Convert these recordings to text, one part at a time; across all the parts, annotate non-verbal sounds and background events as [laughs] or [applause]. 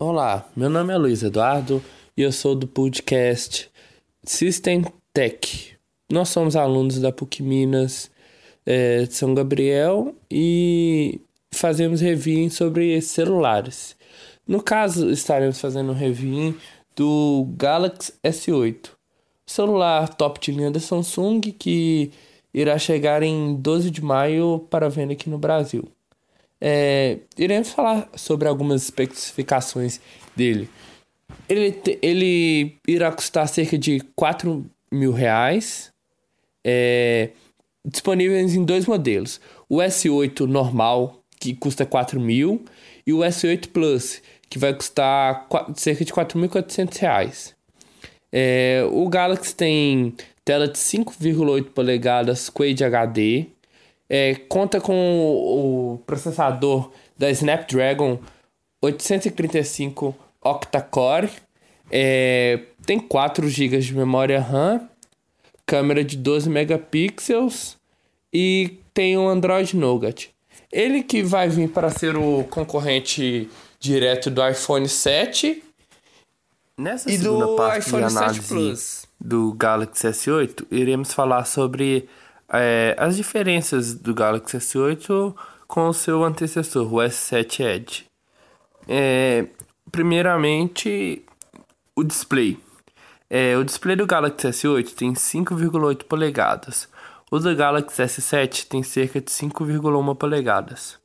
Olá, meu nome é Luiz Eduardo e eu sou do podcast System Tech. Nós somos alunos da PUC Minas é, de São Gabriel e fazemos review sobre celulares. No caso, estaremos fazendo um review do Galaxy S8, celular top de linha da Samsung que irá chegar em 12 de maio para venda aqui no Brasil. É, iremos falar sobre algumas especificações dele. Ele, te, ele irá custar cerca de 4 mil reais, é, disponíveis em dois modelos. O S8 normal, que custa 4 mil, e o S8 Plus, que vai custar cerca de 4.400 reais. É, o Galaxy tem tela de 5,8 polegadas Quad HD, é, conta com o, o processador da Snapdragon 835 octa-core, é, tem 4 GB de memória RAM, câmera de 12 megapixels e tem um Android Nougat. Ele que vai vir para ser o concorrente direto do iPhone 7 Nessa e parte iPhone de análise Plus. do Galaxy S8, iremos falar sobre é, as diferenças do Galaxy S8 com o seu antecessor, o S7 Edge. É, primeiramente, o display. É, o display do Galaxy S8 tem 5,8 polegadas. O do Galaxy S7 tem cerca de 5,1 polegadas.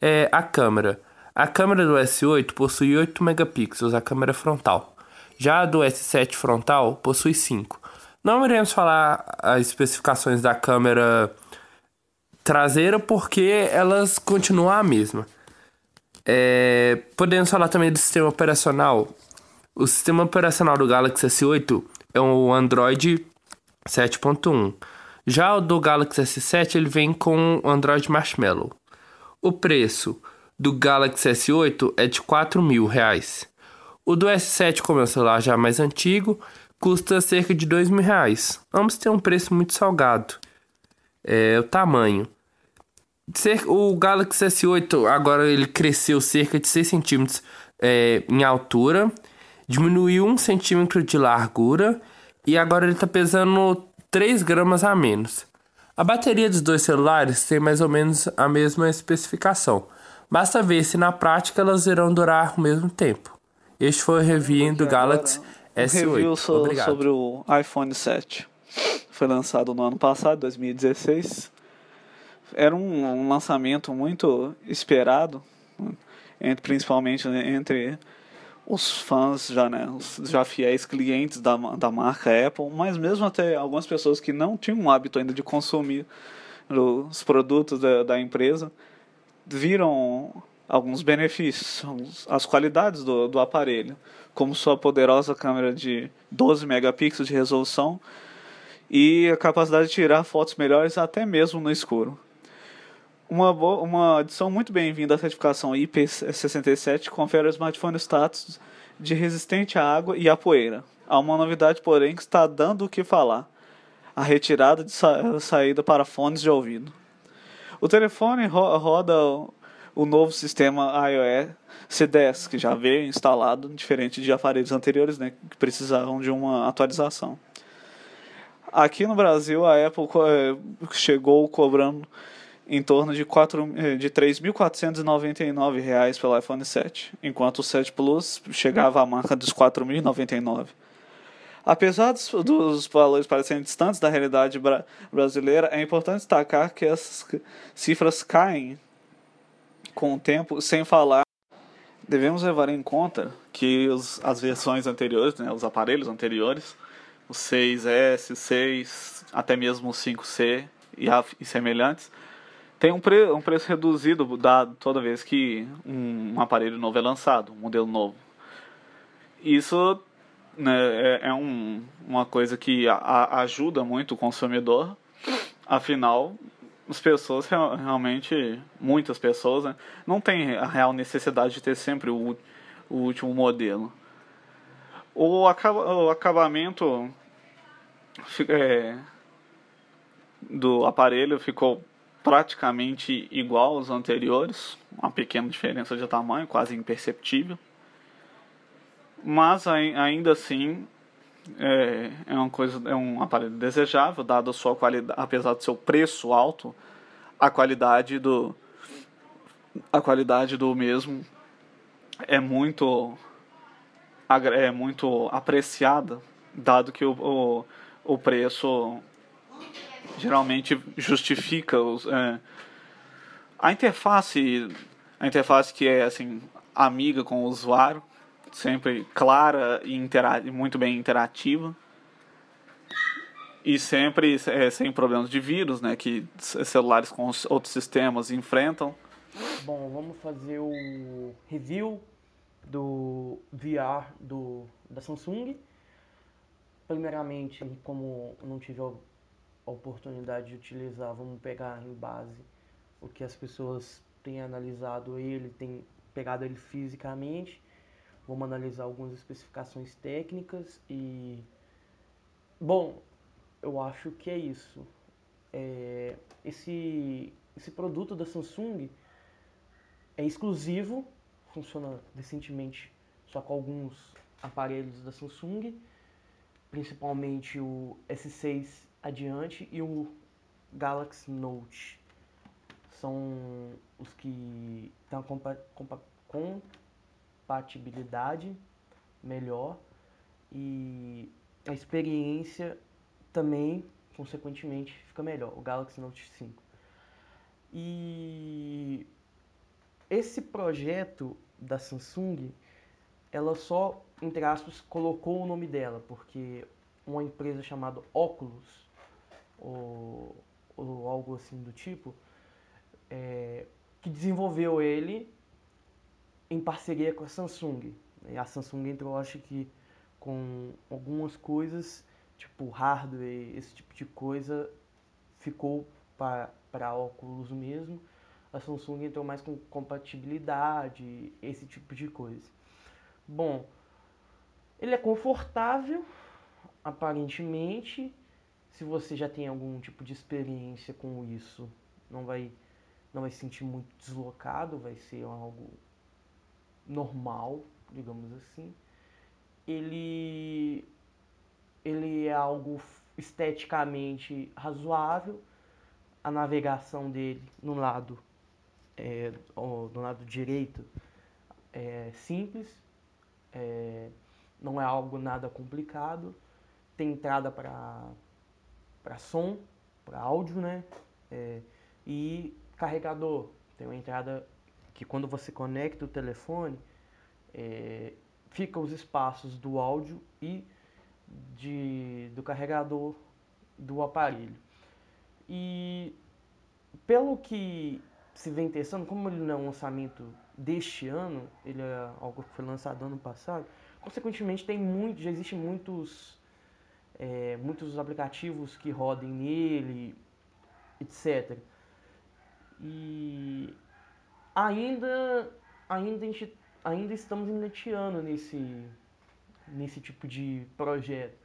É, a câmera. A câmera do S8 possui 8 megapixels, a câmera frontal. Já a do S7 frontal possui 5. Não iremos falar as especificações da câmera traseira porque elas continuam a mesma. É, podemos falar também do sistema operacional. O sistema operacional do Galaxy S8 é o Android 7.1. Já o do Galaxy S7 ele vem com o Android Marshmallow. O preço do Galaxy S8 é de 4 mil reais. O do S7, como é um celular já mais antigo, custa cerca de dois mil reais. Ambos têm um preço muito salgado. É o tamanho. O Galaxy S8 agora ele cresceu cerca de 6 centímetros é, em altura, diminuiu 1 centímetro de largura e agora ele está pesando 3 gramas a menos. A bateria dos dois celulares tem mais ou menos a mesma especificação. Basta ver se na prática elas irão durar o mesmo tempo. Este foi o review do Galaxy S8. Um review so, sobre o iPhone 7. Foi lançado no ano passado, 2016. Era um, um lançamento muito esperado, entre, principalmente né, entre os fãs já, né, os já fiéis clientes da, da marca Apple, mas mesmo até algumas pessoas que não tinham o hábito ainda de consumir os produtos da, da empresa, viram alguns benefícios, as qualidades do, do aparelho como sua poderosa câmera de 12 megapixels de resolução e a capacidade de tirar fotos melhores até mesmo no escuro. Uma, boa, uma adição muito bem-vinda à certificação IP67 confere ao smartphone status de resistente à água e à poeira. Há uma novidade, porém, que está dando o que falar: a retirada de sa saída para fones de ouvido. O telefone ro roda o novo sistema iOS C10, que já veio instalado, diferente de aparelhos anteriores, né, que precisavam de uma atualização. Aqui no Brasil, a Apple eh, chegou cobrando em torno de, 4, eh, de R$ 3.499 pelo iPhone 7, enquanto o 7 Plus chegava à marca dos R$ 4.099. Apesar dos, dos, valores parecerem distantes da realidade bra brasileira, é importante destacar que essas cifras caem com o tempo, sem falar. Devemos levar em conta que os, as versões anteriores, né, os aparelhos anteriores, o 6S, 6, até mesmo o 5C e, a, e semelhantes, tem um, pre, um preço reduzido dado toda vez que um, um aparelho novo é lançado, um modelo novo. Isso né, é, é um, uma coisa que a, a ajuda muito o consumidor, afinal, as pessoas realmente, muitas pessoas, né, não têm a real necessidade de ter sempre o, o último modelo. O, acaba, o acabamento é, do aparelho ficou praticamente igual aos anteriores, uma pequena diferença de tamanho, quase imperceptível. mas ainda assim é, é uma coisa é um aparelho desejável dado a sua qualidade apesar do seu preço alto a qualidade do a qualidade do mesmo é muito é muito apreciada dado que o, o, o preço geralmente justifica os, é, a interface a interface que é assim amiga com o usuário sempre clara e muito bem interativa e sempre é, sem problemas de vírus, né, que celulares com outros sistemas enfrentam. Bom, vamos fazer o review do VR do, da Samsung. Primeiramente, como não tive a oportunidade de utilizar, vamos pegar em base o que as pessoas têm analisado ele, têm pegado ele fisicamente Vamos analisar algumas especificações técnicas e. Bom, eu acho que é isso. É, esse, esse produto da Samsung é exclusivo, funciona decentemente só com alguns aparelhos da Samsung, principalmente o S6 adiante e o Galaxy Note. São os que estão com compatibilidade melhor e a experiência também, consequentemente, fica melhor, o Galaxy Note 5. E esse projeto da Samsung, ela só, entre aspas, colocou o nome dela, porque uma empresa chamada Oculus, ou, ou algo assim do tipo, é, que desenvolveu ele em parceria com a Samsung. E a Samsung entrou, acho que, com algumas coisas, tipo hardware, esse tipo de coisa, ficou para óculos mesmo. A Samsung entrou mais com compatibilidade, esse tipo de coisa. Bom, ele é confortável, aparentemente. Se você já tem algum tipo de experiência com isso, não vai, não vai se sentir muito deslocado, vai ser algo normal, digamos assim, ele, ele é algo esteticamente razoável. A navegação dele no lado, é, no lado direito é simples, é, não é algo nada complicado. Tem entrada para som, para áudio, né? É, e carregador. Tem uma entrada que quando você conecta o telefone, é, fica os espaços do áudio e de, do carregador do aparelho. E pelo que se vem testando, como ele não é um lançamento deste ano, ele é algo que foi lançado ano passado, consequentemente tem muito, já existem muitos, é, muitos aplicativos que rodem nele, etc. E ainda, ainda, ainda estamos engateando nesse, nesse tipo de projeto.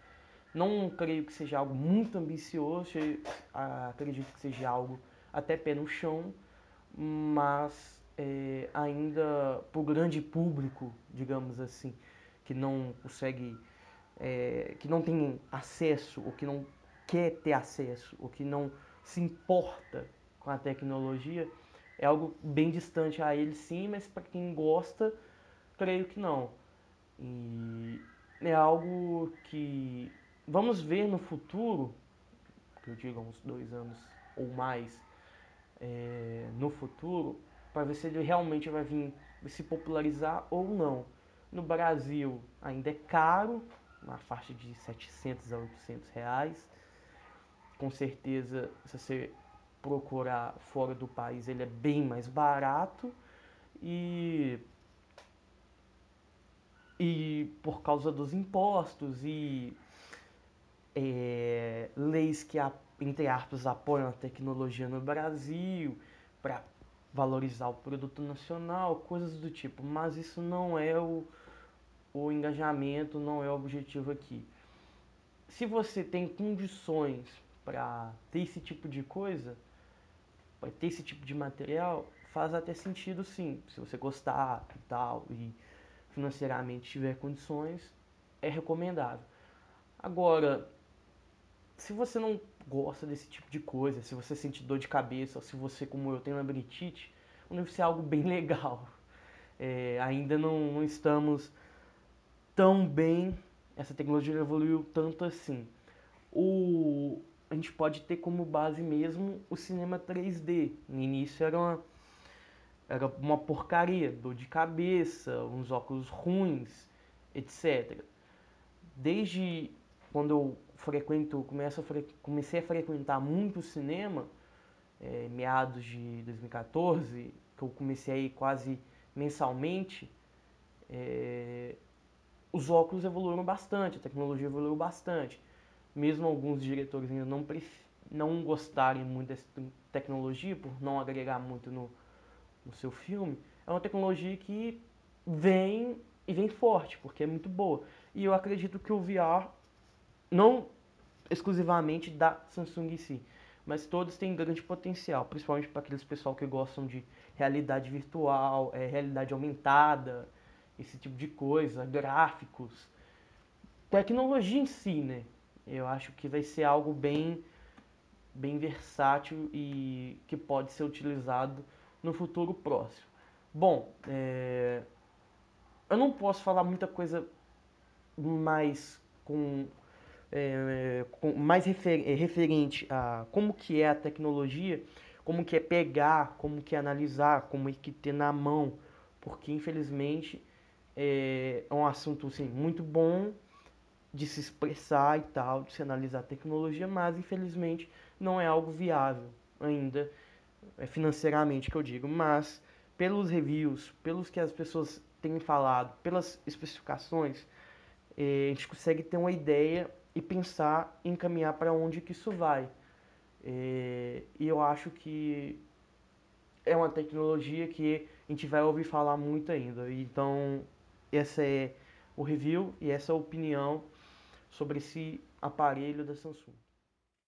Não creio que seja algo muito ambicioso, acredito que seja algo até pé no chão, mas é, ainda para o grande público, digamos assim, que não consegue, é, que não tem acesso, ou que não quer ter acesso, ou que não se importa com a tecnologia, é algo bem distante a ele sim, mas para quem gosta, creio que não. E é algo que vamos ver no futuro, que eu digo uns dois anos ou mais, é, no futuro, para ver se ele realmente vai vir se popularizar ou não. No Brasil ainda é caro, na faixa de 700 a 800 reais. Com certeza, se você procurar fora do país, ele é bem mais barato e e por causa dos impostos e é, leis que, entre aspas, apoiam a tecnologia no Brasil para valorizar o produto nacional, coisas do tipo. Mas isso não é o, o engajamento, não é o objetivo aqui. Se você tem condições para ter esse tipo de coisa, vai ter esse tipo de material, faz até sentido sim, se você gostar e tal, e financeiramente tiver condições, é recomendável. Agora, se você não gosta desse tipo de coisa, se você sente dor de cabeça, ou se você, como eu, tem labirintite, deve ser algo bem [laughs] legal. É, ainda não, não estamos tão bem, essa tecnologia evoluiu tanto assim. O, a gente pode ter como base mesmo o cinema 3D. No início era uma, era uma porcaria, dor de cabeça, uns óculos ruins, etc. Desde quando eu frequento, começo a fre, comecei a frequentar muito o cinema, é, meados de 2014, que eu comecei aí quase mensalmente, é, os óculos evoluíram bastante, a tecnologia evoluiu bastante. Mesmo alguns diretores ainda não, não gostarem muito dessa tecnologia, por não agregar muito no, no seu filme, é uma tecnologia que vem e vem forte, porque é muito boa. E eu acredito que o VR, não exclusivamente da Samsung em si, mas todos têm grande potencial, principalmente para aqueles pessoal que gostam de realidade virtual, é, realidade aumentada, esse tipo de coisa, gráficos, tecnologia em si, né? Eu acho que vai ser algo bem, bem versátil e que pode ser utilizado no futuro próximo. Bom, é... eu não posso falar muita coisa mais com, é, com mais refer, é, referente a como que é a tecnologia, como que é pegar, como que é analisar, como é que ter na mão, porque infelizmente é, é um assunto assim, muito bom de se expressar e tal, de se analisar a tecnologia, mas infelizmente não é algo viável ainda, é financeiramente que eu digo, mas pelos reviews, pelos que as pessoas têm falado, pelas especificações, é, a gente consegue ter uma ideia e pensar em caminhar para onde que isso vai. É, e eu acho que é uma tecnologia que a gente vai ouvir falar muito ainda. Então, essa é o review e essa é a opinião sobre esse aparelho da Samsung.